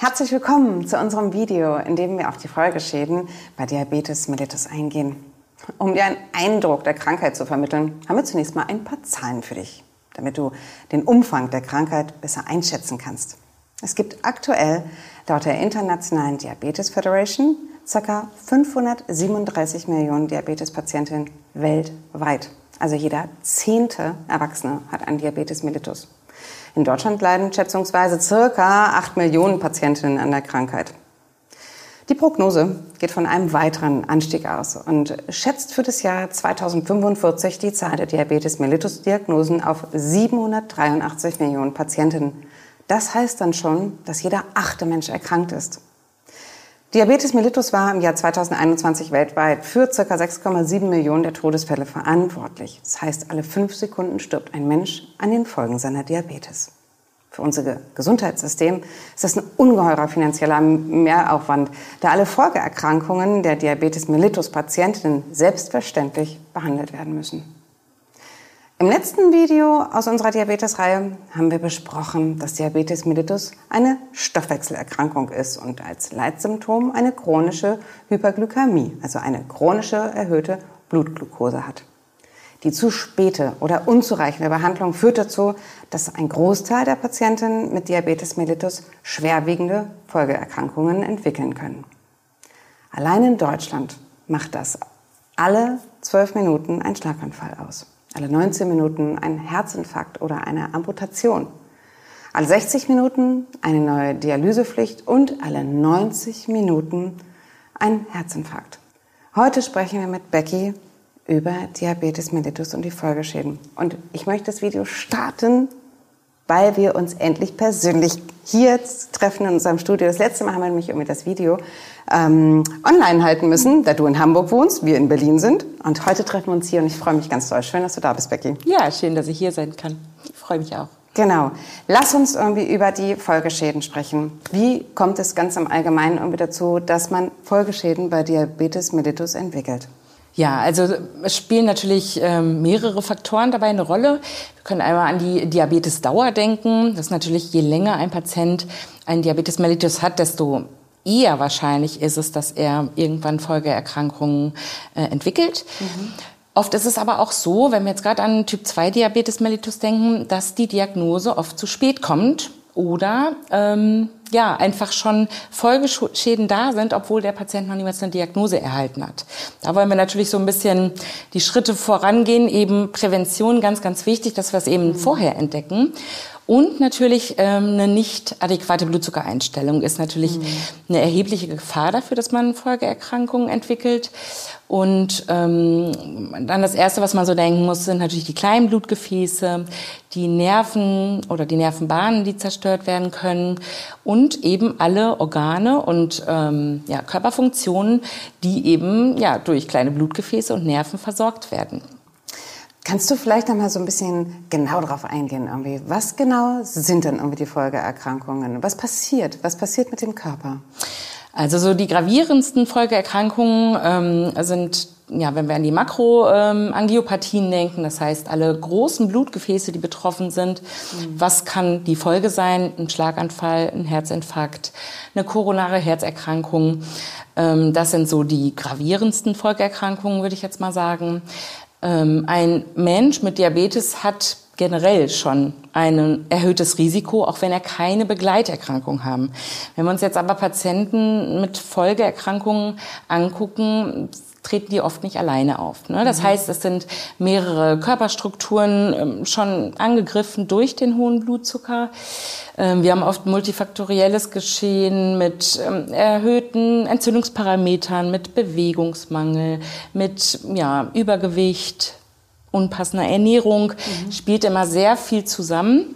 Herzlich willkommen zu unserem Video, in dem wir auf die Folgeschäden bei Diabetes mellitus eingehen. Um dir einen Eindruck der Krankheit zu vermitteln, haben wir zunächst mal ein paar Zahlen für dich, damit du den Umfang der Krankheit besser einschätzen kannst. Es gibt aktuell laut der Internationalen Diabetes Federation ca. 537 Millionen Diabetespatientinnen weltweit. Also jeder zehnte Erwachsene hat einen Diabetes mellitus. In Deutschland leiden schätzungsweise circa 8 Millionen Patientinnen an der Krankheit. Die Prognose geht von einem weiteren Anstieg aus und schätzt für das Jahr 2045 die Zahl der Diabetes mellitus Diagnosen auf 783 Millionen Patientinnen. Das heißt dann schon, dass jeder achte Mensch erkrankt ist. Diabetes mellitus war im Jahr 2021 weltweit für ca. 6,7 Millionen der Todesfälle verantwortlich. Das heißt, alle fünf Sekunden stirbt ein Mensch an den Folgen seiner Diabetes. Für unser Gesundheitssystem ist das ein ungeheurer finanzieller Mehraufwand, da alle Folgeerkrankungen der Diabetes mellitus Patientinnen selbstverständlich behandelt werden müssen. Im letzten Video aus unserer Diabetes-Reihe haben wir besprochen, dass Diabetes mellitus eine Stoffwechselerkrankung ist und als Leitsymptom eine chronische Hyperglykämie, also eine chronische erhöhte Blutglucose hat. Die zu späte oder unzureichende Behandlung führt dazu, dass ein Großteil der Patienten mit Diabetes mellitus schwerwiegende Folgeerkrankungen entwickeln können. Allein in Deutschland macht das alle zwölf Minuten ein Schlaganfall aus alle 19 Minuten ein Herzinfarkt oder eine Amputation, alle 60 Minuten eine neue Dialysepflicht und alle 90 Minuten ein Herzinfarkt. Heute sprechen wir mit Becky über Diabetes mellitus und die Folgeschäden. Und ich möchte das Video starten, weil wir uns endlich persönlich hier treffen in unserem Studio. Das letzte Mal haben wir nämlich irgendwie das Video ähm, online halten müssen, da du in Hamburg wohnst, wir in Berlin sind. Und heute treffen wir uns hier und ich freue mich ganz doll. Schön, dass du da bist, Becky. Ja, schön, dass ich hier sein kann. Ich freue mich auch. Genau. Lass uns irgendwie über die Folgeschäden sprechen. Wie kommt es ganz im Allgemeinen irgendwie dazu, dass man Folgeschäden bei Diabetes mellitus entwickelt? Ja, also es spielen natürlich ähm, mehrere Faktoren dabei eine Rolle. Wir können einmal an die Diabetesdauer denken. Das ist natürlich, je länger ein Patient einen Diabetes mellitus hat, desto eher wahrscheinlich ist es, dass er irgendwann Folgeerkrankungen äh, entwickelt. Mhm. Oft ist es aber auch so, wenn wir jetzt gerade an Typ 2 Diabetes mellitus denken, dass die Diagnose oft zu spät kommt oder ähm, ja einfach schon Folgeschäden da sind, obwohl der Patient noch niemals eine Diagnose erhalten hat. Da wollen wir natürlich so ein bisschen die Schritte vorangehen, eben Prävention ganz ganz wichtig, dass wir es eben mhm. vorher entdecken und natürlich ähm, eine nicht adäquate Blutzuckereinstellung ist natürlich mhm. eine erhebliche Gefahr dafür, dass man Folgeerkrankungen entwickelt. Und ähm, dann das Erste, was man so denken muss, sind natürlich die kleinen Blutgefäße, die Nerven oder die Nervenbahnen, die zerstört werden können und eben alle Organe und ähm, ja, Körperfunktionen, die eben ja, durch kleine Blutgefäße und Nerven versorgt werden. Kannst du vielleicht noch mal so ein bisschen genau darauf eingehen, irgendwie? Was genau sind denn irgendwie die Folgeerkrankungen? Was passiert? Was passiert mit dem Körper? Also so die gravierendsten Folgeerkrankungen ähm, sind ja, wenn wir an die Makroangiopathien ähm, denken, das heißt alle großen Blutgefäße, die betroffen sind, mhm. was kann die Folge sein? Ein Schlaganfall, ein Herzinfarkt, eine koronare Herzerkrankung. Ähm, das sind so die gravierendsten Folgeerkrankungen, würde ich jetzt mal sagen. Ähm, ein Mensch mit Diabetes hat generell schon ein erhöhtes Risiko, auch wenn er keine Begleiterkrankung haben. Wenn wir uns jetzt aber Patienten mit Folgeerkrankungen angucken, treten die oft nicht alleine auf. Ne? Das mhm. heißt, es sind mehrere Körperstrukturen ähm, schon angegriffen durch den hohen Blutzucker. Ähm, wir haben oft multifaktorielles Geschehen mit ähm, erhöhten Entzündungsparametern, mit Bewegungsmangel, mit ja, Übergewicht, unpassender Ernährung, mhm. spielt immer sehr viel zusammen.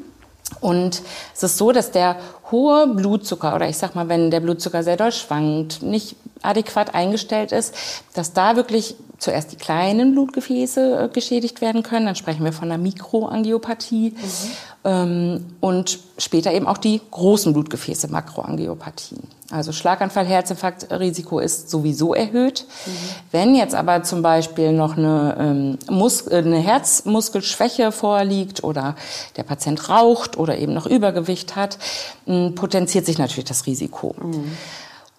Und es ist so, dass der hohe Blutzucker oder ich sag mal, wenn der Blutzucker sehr doll schwankt, nicht adäquat eingestellt ist, dass da wirklich zuerst die kleinen Blutgefäße äh, geschädigt werden können. Dann sprechen wir von einer Mikroangiopathie. Mhm. Ähm, und später eben auch die großen Blutgefäße, Makroangiopathien. Also Schlaganfall, Herzinfarktrisiko ist sowieso erhöht. Mhm. Wenn jetzt aber zum Beispiel noch eine, ähm, Mus äh, eine Herzmuskelschwäche vorliegt oder der Patient raucht oder eben noch Übergewicht hat, potenziert sich natürlich das Risiko. Mhm.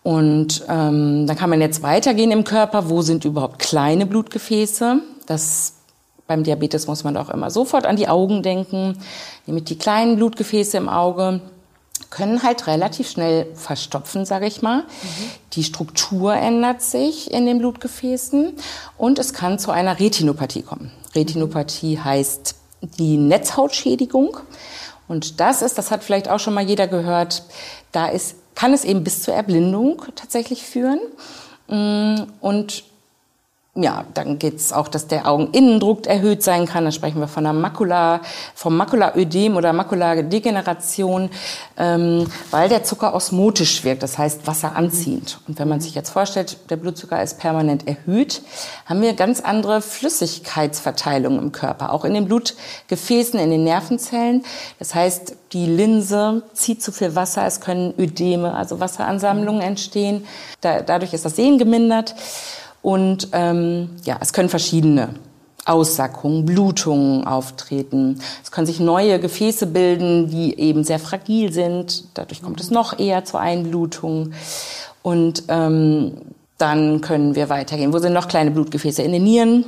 Und ähm, dann kann man jetzt weitergehen im Körper. Wo sind überhaupt kleine Blutgefäße? Das beim Diabetes muss man auch immer sofort an die Augen denken. Nämlich die kleinen Blutgefäße im Auge können halt relativ schnell verstopfen, sage ich mal. Mhm. Die Struktur ändert sich in den Blutgefäßen und es kann zu einer Retinopathie kommen. Retinopathie heißt die Netzhautschädigung. Und das ist, das hat vielleicht auch schon mal jeder gehört, da ist kann es eben bis zur Erblindung tatsächlich führen. Mm, und ja, dann geht es auch, dass der Augeninnendruck erhöht sein kann. Da sprechen wir von einer Makula, vom Makulaödem oder Makuladegeneration, ähm, weil der Zucker osmotisch wirkt, das heißt wasseranziehend. Und wenn man sich jetzt vorstellt, der Blutzucker ist permanent erhöht, haben wir ganz andere Flüssigkeitsverteilung im Körper, auch in den Blutgefäßen, in den Nervenzellen. Das heißt, die Linse zieht zu viel Wasser, es können Ödeme, also Wasseransammlungen entstehen. Da, dadurch ist das Sehen gemindert. Und ähm, ja, es können verschiedene Aussackungen, Blutungen auftreten. Es können sich neue Gefäße bilden, die eben sehr fragil sind. Dadurch kommt es noch eher zur Einblutung. Und ähm, dann können wir weitergehen. Wo sind noch kleine Blutgefäße? In den Nieren.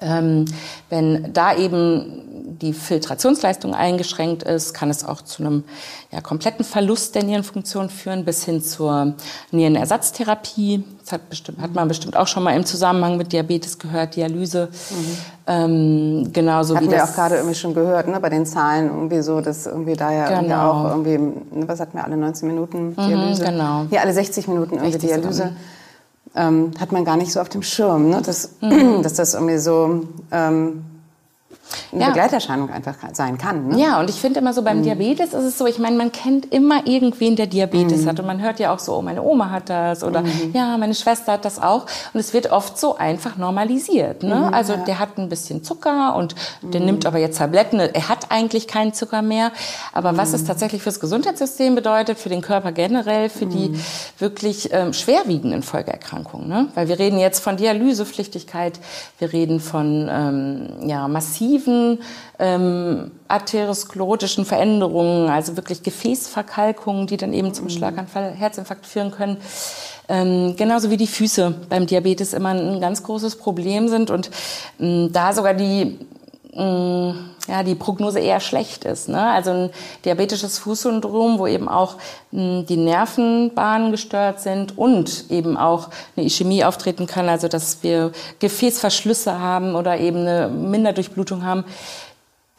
Ähm, wenn da eben die Filtrationsleistung eingeschränkt ist, kann es auch zu einem ja, kompletten Verlust der Nierenfunktion führen, bis hin zur Nierenersatztherapie. Das hat, bestimmt, hat man bestimmt auch schon mal im Zusammenhang mit Diabetes gehört, Dialyse. Mhm. Ähm, genauso hatten wie wir das, auch gerade irgendwie schon gehört, ne, bei den Zahlen irgendwie so, dass irgendwie da ja irgendwie Genau. auch irgendwie, ne, was hatten wir, alle 19 Minuten Dialyse? genau. Hier alle 60 Minuten irgendwie 60 sogar. Dialyse. Ähm, hat man gar nicht so auf dem Schirm, ne? dass, Mhm. dass das irgendwie so ähm, eine Ja. Begleiterscheinung einfach sein kann. Ne? Ja, und ich finde immer so beim Diabetes ist es so, ich meine, man kennt immer irgendwen, der Diabetes hat. Und man hört ja auch so, oh, meine Oma hat das oder ja, meine Schwester hat das auch. Und es wird oft so einfach normalisiert. Ne? also der hat ein bisschen Zucker und der nimmt aber jetzt Tabletten. Er hat eigentlich keinen Zucker mehr. Aber was es tatsächlich fürs Gesundheitssystem bedeutet, für den Körper generell, für die wirklich ähm, schwerwiegenden Folgeerkrankungen. Ne? Weil wir reden jetzt von Dialysepflichtigkeit, wir reden von ähm, ja, massiven ähm, arteriosklerotischen Veränderungen, also wirklich Gefäßverkalkungen, die dann eben zum Schlaganfall, Herzinfarkt führen können. Ähm, genauso wie die Füße beim Diabetes immer ein ganz großes Problem sind und ähm, da sogar die ja, die Prognose eher schlecht ist. Ne? Also ein diabetisches Fußsyndrom, wo eben auch mh, die Nervenbahnen gestört sind und eben auch eine Ischämie auftreten kann, also dass wir Gefäßverschlüsse haben oder eben eine Minderdurchblutung haben,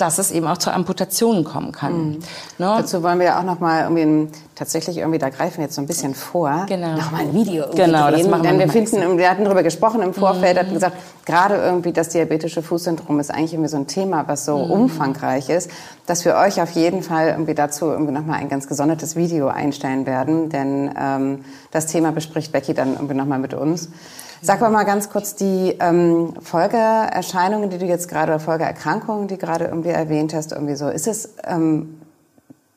dass es eben auch zu Amputationen kommen kann. Ne? Dazu wollen wir ja auch noch mal irgendwie tatsächlich irgendwie, da greifen wir jetzt so ein bisschen vor, Genau. noch mal ein Video Genau, das drehen, machen wir denn wir mal finden, wir hatten darüber gesprochen im Vorfeld, hatten gesagt, gerade irgendwie das diabetische Fußsyndrom ist eigentlich irgendwie so ein Thema, was so umfangreich ist, dass wir euch auf jeden Fall irgendwie dazu irgendwie noch mal ein ganz gesondertes Video einstellen werden, denn ähm, das Thema bespricht Becky dann irgendwie noch mal mit uns. Sag mal mal ganz kurz die ähm, Folgeerscheinungen, die du jetzt gerade, oder Folgeerkrankungen, die gerade irgendwie erwähnt hast, irgendwie so. Ist es ähm,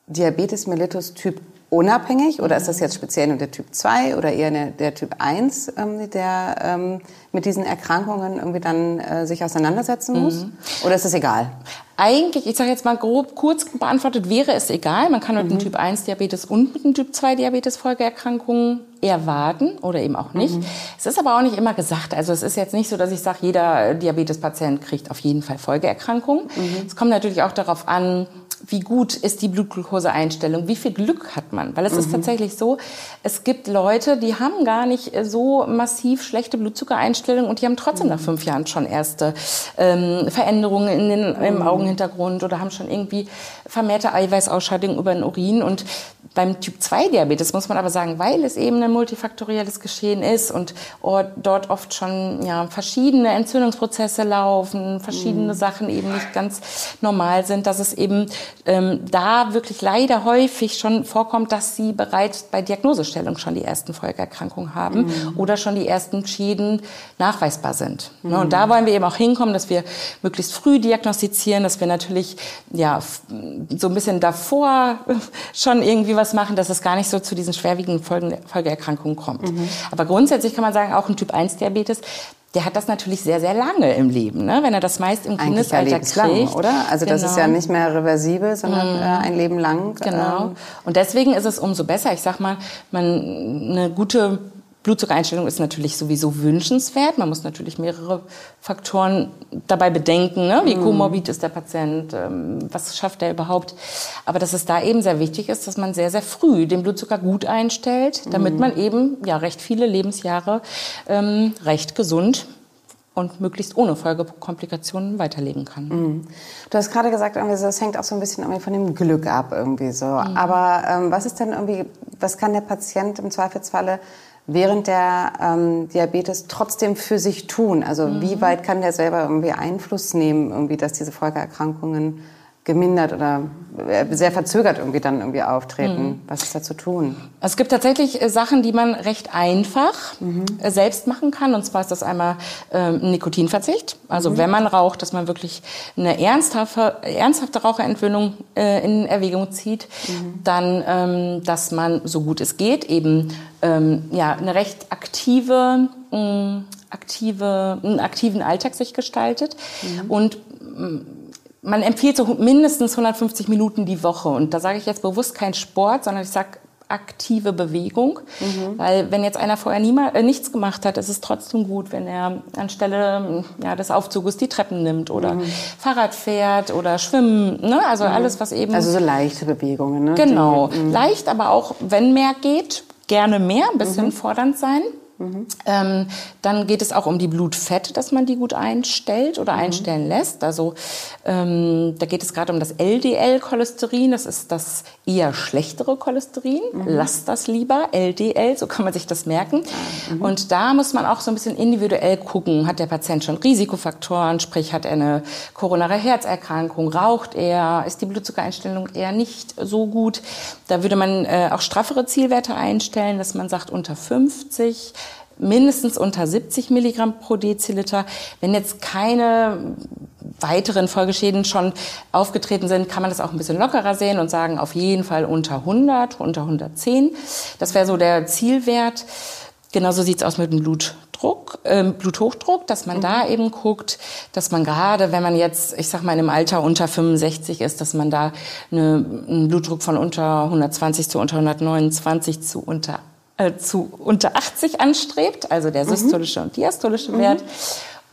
Diabetes mellitus Typ unabhängig oder ist das jetzt speziell nur der Typ 2 oder eher der, Typ 1, ähm, der ähm, mit diesen Erkrankungen irgendwie dann äh, sich auseinandersetzen muss? Oder ist das egal? Eigentlich, ich sage jetzt mal grob, kurz beantwortet, wäre es egal. Man kann mit dem Typ 1 Diabetes und mit dem Typ 2 Diabetes Folgeerkrankungen erwarten oder eben auch nicht. Es ist aber auch nicht immer gesagt. Also es ist jetzt nicht so, dass ich sage, jeder Diabetespatient kriegt auf jeden Fall Folgeerkrankungen. Es kommt natürlich auch darauf an, wie gut ist die Blutglukoseeinstellung, wie viel Glück hat man. Weil es ist tatsächlich so, es gibt Leute, die haben gar nicht so massiv schlechte Blutzuckereinstellungen und die haben trotzdem nach fünf Jahren schon erste ähm, Veränderungen in den, im Augenhintergrund oder haben schon irgendwie vermehrte Eiweißausscheidung über den Urin. Und beim Typ 2 Diabetes muss man aber sagen, weil es eben ein multifaktorielles Geschehen ist und dort oft schon ja, verschiedene Entzündungsprozesse laufen, verschiedene Sachen eben nicht ganz normal sind, dass es eben ähm, da wirklich leider häufig schon vorkommt, dass sie bereits bei Diagnosestellung schon die ersten Folgeerkrankungen haben mhm. oder schon die ersten Schäden nachweisbar sind. Mhm. Und da wollen wir eben auch hinkommen, dass wir möglichst früh diagnostizieren, dass wir natürlich ja so ein bisschen davor schon irgendwie was machen, dass es gar nicht so zu diesen schwerwiegenden Folgen, Folgeerkrankungen kommt. Mhm. Aber grundsätzlich kann man sagen, auch ein Typ 1 Diabetes der hat das natürlich sehr, sehr lange im Leben, ne? wenn er das meist im Kindesalter kriegt. oder? Also genau. das ist ja genau. nicht mehr reversibel, sondern äh, ein Leben lang. Genau. Ähm. Und deswegen ist es umso besser. Ich sag mal, man eine gute Blutzuckereinstellung ist natürlich sowieso wünschenswert. Man muss natürlich mehrere Faktoren dabei bedenken. Ne? Wie mhm. komorbid ist der Patient? Ähm, was schafft er überhaupt? Aber dass es da eben sehr wichtig ist, dass man sehr, sehr früh den Blutzucker gut einstellt, damit mhm. man eben ja recht viele Lebensjahre ähm, recht gesund und möglichst ohne Folgekomplikationen weiterleben kann. Mhm. Du hast gerade gesagt, irgendwie so, es hängt auch so ein bisschen irgendwie von dem Glück ab irgendwie so. Mhm. Aber ähm, was ist denn irgendwie, was kann der Patient im Zweifelsfalle während der ähm, Diabetes trotzdem für sich tun? Also mhm. wie weit kann der selber irgendwie Einfluss nehmen, irgendwie, dass diese Folgeerkrankungen gemindert oder äh, sehr verzögert irgendwie dann irgendwie auftreten. Mhm. Was ist da zu tun? Es gibt tatsächlich äh, Sachen, die man recht einfach mhm. Äh, selbst machen kann. Und zwar ist das einmal ähm, Nikotinverzicht. Also mhm. wenn man raucht, dass man wirklich eine ernsthafte, ernsthafte Raucherentwöhnung äh, in Erwägung zieht. Mhm. Dann, ähm, dass man, so gut es geht, eben ähm, ja, eine recht aktive, mh, mm, aktive, einen aktiven Alltag sich gestaltet. Mhm. Und mh, mm, man empfiehlt so mindestens 150 Minuten die Woche. Und da sage ich jetzt bewusst kein Sport, sondern ich sage aktive Bewegung. Mhm. Weil wenn jetzt einer vorher niemals, äh, nichts gemacht hat, ist es trotzdem gut, wenn er anstelle ja, des Aufzuges die Treppen nimmt oder mhm. Fahrrad fährt oder schwimmen. Ne? Also mhm. alles, was eben... Also so leichte Bewegungen. Ne? Genau. Die, mhm. leicht, aber auch, wenn mehr geht, gerne mehr, ein bisschen mhm. fordernd sein. Mhm. Ähm, dann geht es auch um die Blutfette, dass man die gut einstellt oder mhm. einstellen lässt. Also ähm, da geht es gerade um das LDL-Cholesterin. Das ist das eher schlechtere Cholesterin. Mhm. Lasst das lieber, LDL, so kann man sich das merken. Mhm. Und da muss man auch so ein bisschen individuell gucken. Hat der Patient schon Risikofaktoren, sprich hat er eine koronare Herzerkrankung, raucht er, ist die Blutzuckereinstellung eher nicht so gut. Da würde man äh, auch straffere Zielwerte einstellen, dass man sagt unter 50 mindestens unter 70 Milligramm pro Deziliter. Wenn jetzt keine weiteren Folgeschäden schon aufgetreten sind, kann man das auch ein bisschen lockerer sehen und sagen, auf jeden Fall unter 100, unter 110. Das wäre so der Zielwert. Genauso sieht's aus mit dem Blutdruck, äh, Bluthochdruck, dass man mhm. da eben guckt, dass man gerade, wenn man jetzt, ich sag mal, im Alter unter 65 ist, dass man da eine, einen Blutdruck von unter 120 zu unter 129 zu unter äh, zu unter 80 anstrebt, also der mhm. systolische mhm. und diastolische mhm. Wert.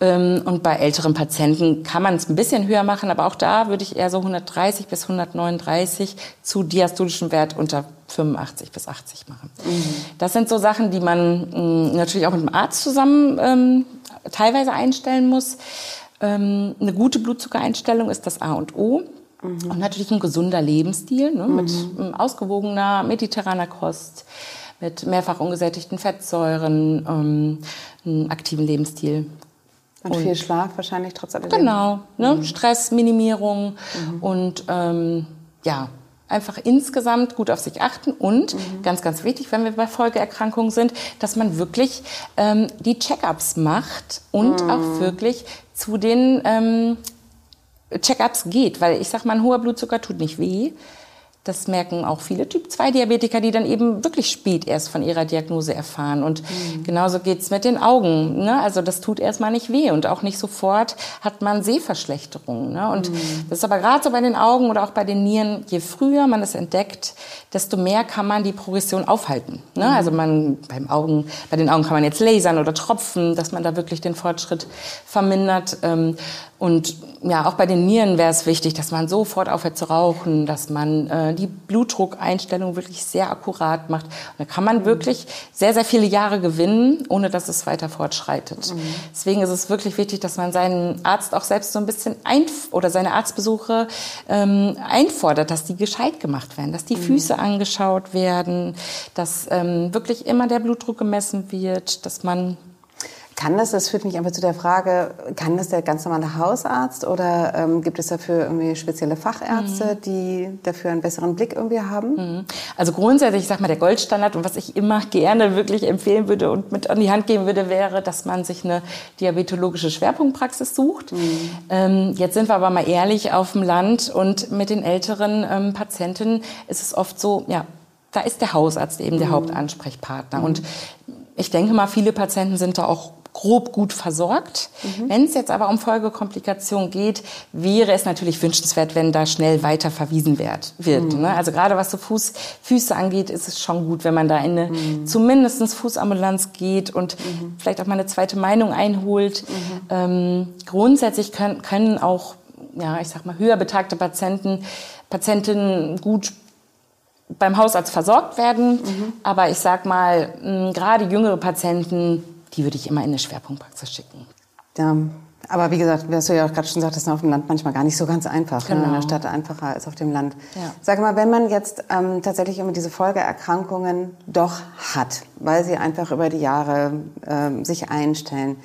Ähm, und bei älteren Patienten kann man es ein bisschen höher machen, aber auch da würde ich eher so 130 bis 139 zu diastolischem Wert unter 85 bis 80 machen. Mhm. Das sind so Sachen, die man mh, mm, natürlich auch mit dem Arzt zusammen ähm, teilweise einstellen muss. Ähm, eine gute Blutzuckereinstellung ist das A und O. Mhm. Und natürlich ein gesunder Lebensstil ne, mit ähm, ausgewogener mediterraner Kost mit mehrfach ungesättigten Fettsäuren, ähm, einen aktiven Lebensstil. Und, und, viel Schlaf wahrscheinlich trotz alledem. Genau, ne? Mhm. Stressminimierung mhm. und ähm, ja, einfach insgesamt gut auf sich achten und mhm. ganz, ganz wichtig, wenn wir bei Folgeerkrankungen sind, dass man wirklich ähm, die Check-ups macht und mhm. auch wirklich zu den ähm, Check-ups geht, weil ich sag mal, ein hoher Blutzucker tut nicht weh. Das merken auch viele Typ-2-Diabetiker, die dann eben wirklich spät erst von ihrer Diagnose erfahren. Und mhm. genauso geht's mit den Augen. Ne? Also das tut erstmal nicht weh und auch nicht sofort hat man Sehverschlechterungen. Ne? Und mhm. das ist aber gerade so bei den Augen oder auch bei den Nieren, je früher man es entdeckt, desto mehr kann man die Progression aufhalten. Ne? Mhm. Also man beim Augen, bei den Augen kann man jetzt lasern oder tropfen, dass man da wirklich den Fortschritt vermindert. Ähm, und ja, auch bei den Nieren wäre es wichtig, dass man sofort aufhört zu rauchen, dass man äh, die Blutdruckeinstellung wirklich sehr akkurat macht. Und da kann man mhm. wirklich sehr, sehr viele Jahre gewinnen, ohne dass es weiter fortschreitet. Mhm. Deswegen ist es wirklich wichtig, dass man seinen Arzt auch selbst so ein bisschen ein oder seine Arztbesuche ähm, einfordert, dass die gescheit gemacht werden, dass die mhm. Füße angeschaut werden, dass ähm, wirklich immer der Blutdruck gemessen wird, dass man kann das, das führt mich einfach zu der Frage, kann das der ganz normale Hausarzt oder ähm, gibt es dafür irgendwie spezielle Fachärzte, mhm. die dafür einen besseren Blick irgendwie haben? Mhm. Also grundsätzlich, ich sag mal, der Goldstandard und was ich immer gerne wirklich empfehlen würde und mit an die Hand geben würde, wäre, dass man sich eine diabetologische Schwerpunktpraxis sucht. Mhm. Ähm, jetzt sind wir aber mal ehrlich auf dem Land und mit den älteren ähm, Patienten ist es oft so, ja, da ist der Hausarzt eben der mhm. Hauptansprechpartner. Mhm. Und ich denke mal, viele Patienten sind da auch grob gut versorgt. Mhm. Wenn es jetzt aber um Folgekomplikationen geht, wäre es natürlich wünschenswert, wenn da schnell weiter verwiesen wird. wird mhm. ne? Also gerade was so Fuß, Füße angeht, ist es schon gut, wenn man da in eine mhm. zumindest Fußambulanz geht und mhm. vielleicht auch mal eine zweite Meinung einholt. Mhm. Ähm, grundsätzlich können, können auch, ja, ich sag mal, höher betagte Patienten, Patientinnen gut beim Hausarzt versorgt werden. Mhm. Aber ich sag mal, gerade jüngere Patienten die würde ich immer in eine Schwerpunktpraxis schicken. Ja, aber wie gesagt, was du ja auch gerade schon sagtest, auf dem Land manchmal gar nicht so ganz einfach. Genau. Ne? In der. Stadt einfacher als auf dem Land. Ja. Sag mal, wenn man jetzt ähm, tatsächlich immer diese Folgeerkrankungen doch hat, weil sie einfach über die Jahre ähm, sich einstellen,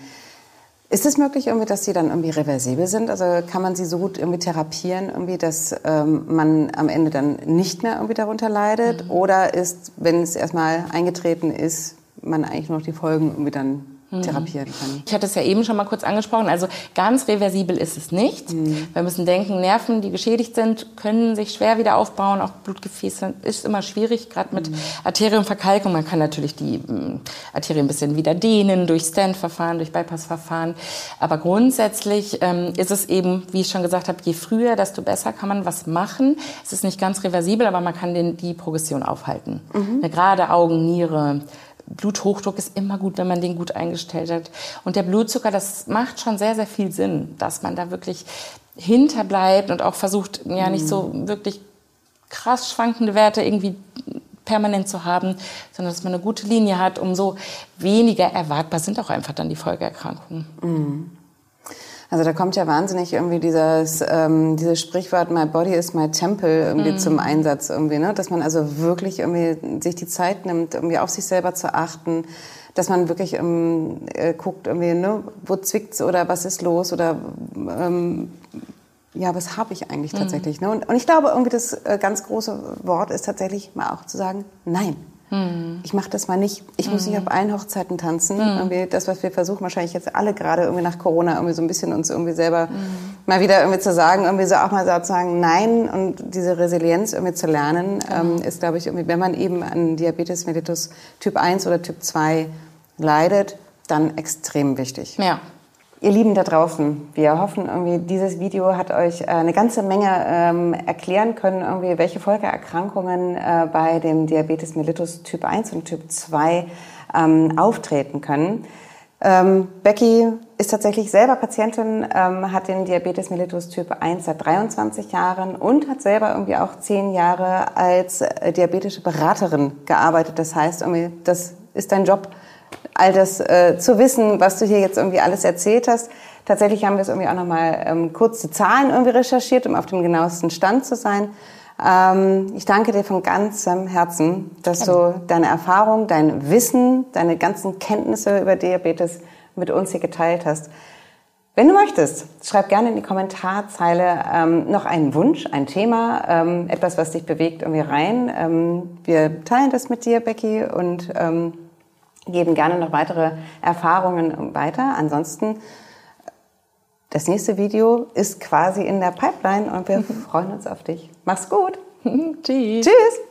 ist es möglich, irgendwie, dass sie dann irgendwie reversibel sind? Also kann man sie so gut irgendwie therapieren, irgendwie, dass ähm, man am Ende dann nicht mehr irgendwie darunter leidet? Mhm. Oder ist, wenn es erstmal eingetreten ist, man eigentlich noch die Folgen irgendwie dann mhm. therapieren kann. Ich hatte es ja eben schon mal kurz angesprochen. Also ganz reversibel ist es nicht. Mhm. Wir müssen denken, Nerven, die geschädigt sind, können sich schwer wieder aufbauen. Auch Blutgefäße ist immer schwierig, gerade mit mhm. Arterienverkalkung. Man kann natürlich die mm, Arterien ein bisschen wieder dehnen durch Stent-Verfahren, durch Bypass-Verfahren. Aber grundsätzlich ähm, ist es eben, wie ich schon gesagt habe, je früher, desto besser kann man was machen. Es ist nicht ganz reversibel, aber man kann den, die Progression aufhalten. Mhm. Gerade Augen, Niere, Bluthochdruck ist immer gut, wenn man den gut eingestellt hat. Und der Blutzucker, das macht schon sehr, sehr viel Sinn, dass man da wirklich hinterbleibt und auch versucht, ja nicht so mhm. wirklich krass schwankende Werte irgendwie permanent zu haben, sondern dass man eine gute Linie hat, umso weniger erwartbar sind auch einfach dann die Folgeerkrankungen. Mhm. Also da kommt ja wahnsinnig irgendwie dieses, ähm, dieses Sprichwort My Body is my Temple irgendwie mhm. zum Einsatz irgendwie, ne? Dass man also wirklich irgendwie sich die Zeit nimmt, irgendwie auf sich selber zu achten, dass man wirklich ähm, äh, guckt irgendwie, ne? Wo zwickt's oder was ist los oder ähm, ja, was habe ich eigentlich mhm. tatsächlich? Mhm. Ne? Und, und ich glaube, irgendwie das äh, ganz große Wort ist tatsächlich mal auch zu sagen, nein. Hm. Ich mache das mal nicht. Ich muss nicht hm. auf allen Hochzeiten tanzen. Hm. Irgendwie das, was wir versuchen, wahrscheinlich jetzt alle gerade irgendwie nach Corona irgendwie so ein bisschen uns irgendwie selber hm. mal wieder irgendwie zu sagen, irgendwie so auch mal so zu sagen, nein und diese Resilienz irgendwie zu lernen, genau. ähm, ist, glaube ich, irgendwie, wenn man eben an Diabetes mellitus Typ 1 oder Typ 2 leidet, dann extrem wichtig. Ja. Ihr Lieben da draußen, wir hoffen irgendwie, dieses Video hat euch äh, eine ganze Menge ähm, erklären können, irgendwie, welche Folgeerkrankungen äh, bei dem Diabetes mellitus Typ 1 und Typ 2 ähm, auftreten können. Ähm, Becky ist tatsächlich selber Patientin, ähm, hat den Diabetes mellitus Typ 1 seit 23 Jahren und hat selber irgendwie auch zehn Jahre als äh, diabetische Beraterin gearbeitet. Das heißt, irgendwie, das ist dein Job, all das äh, zu wissen, was du hier jetzt irgendwie alles erzählt hast. Tatsächlich haben wir es irgendwie auch nochmal ähm, kurze Zahlen irgendwie recherchiert, um auf dem genauesten Stand zu sein. Ähm, ich danke dir von ganzem Herzen, dass du deine Erfahrung, dein Wissen, deine ganzen Kenntnisse über Diabetes mit uns hier geteilt hast. Wenn du möchtest, schreib gerne in die Kommentarzeile ähm, noch einen Wunsch, ein Thema, ähm, etwas, was dich bewegt, irgendwie rein. Ähm, wir teilen das mit dir, Becky, und ähm, geben gerne noch weitere Erfahrungen weiter. Ansonsten, das nächste Video ist quasi in der Pipeline und wir freuen uns auf dich. Mach's gut. Tschüss. Tschüss.